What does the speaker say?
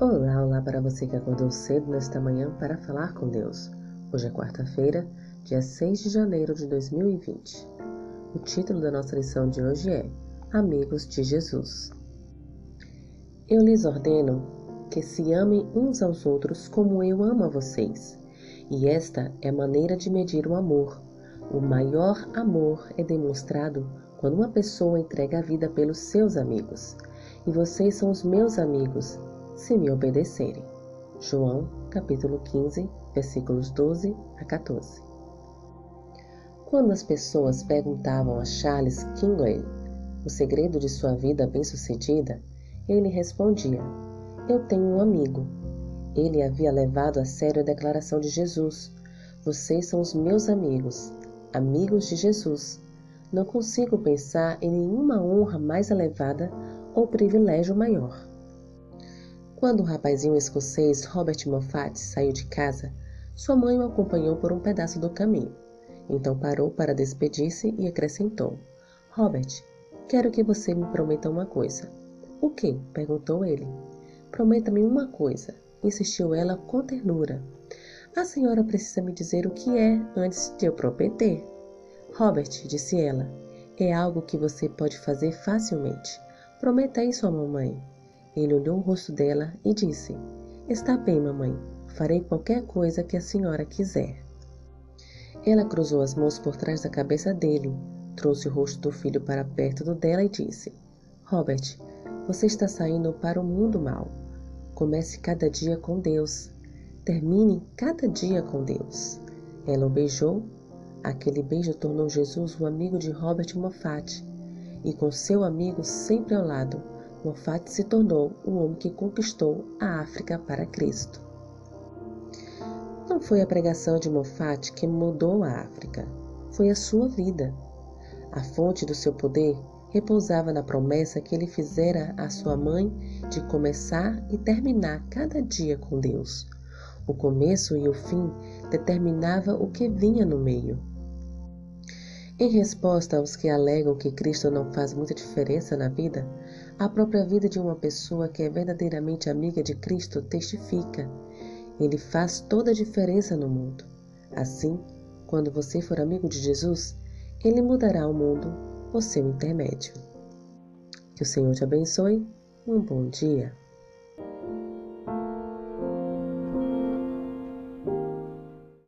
Olá, olá para você que acordou cedo nesta manhã para falar com Deus. Hoje é quarta-feira, dia 6 de janeiro de 2020. O título da nossa lição de hoje é Amigos de Jesus. Eu lhes ordeno que se amem uns aos outros como eu amo a vocês. E esta é a maneira de medir o amor. O maior amor é demonstrado quando uma pessoa entrega a vida pelos seus amigos. E vocês são os meus amigos se me obedecerem. João, capítulo 15, versículos 12 a 14. Quando as pessoas perguntavam a Charles Kingley o segredo de sua vida bem-sucedida, ele respondia: Eu tenho um amigo. Ele havia levado a sério a declaração de Jesus: Vocês são os meus amigos, amigos de Jesus. Não consigo pensar em nenhuma honra mais elevada ou privilégio maior. Quando o rapazinho escocês Robert Moffat saiu de casa, sua mãe o acompanhou por um pedaço do caminho. Então parou para despedir-se e acrescentou: Robert, quero que você me prometa uma coisa. O que? perguntou ele. Prometa-me uma coisa, insistiu ela com ternura. A senhora precisa me dizer o que é antes de eu prometer. Robert, disse ela, é algo que você pode fazer facilmente. Prometa isso à mamãe. Ele olhou o rosto dela e disse: Está bem, mamãe. Farei qualquer coisa que a senhora quiser. Ela cruzou as mãos por trás da cabeça dele, trouxe o rosto do filho para perto do dela e disse: Robert, você está saindo para o mundo mal. Comece cada dia com Deus. Termine cada dia com Deus. Ela o beijou. Aquele beijo tornou Jesus o amigo de Robert Moffat. E com seu amigo sempre ao lado, Moffat se tornou o homem que conquistou a África para Cristo. Não foi a pregação de Moffat que mudou a África, foi a sua vida. A fonte do seu poder repousava na promessa que ele fizera à sua mãe de começar e terminar cada dia com Deus. O começo e o fim determinava o que vinha no meio. Em resposta aos que alegam que Cristo não faz muita diferença na vida, a própria vida de uma pessoa que é verdadeiramente amiga de Cristo testifica. Ele faz toda a diferença no mundo. Assim, quando você for amigo de Jesus, ele mudará o mundo por seu intermédio. Que o Senhor te abençoe. Um bom dia.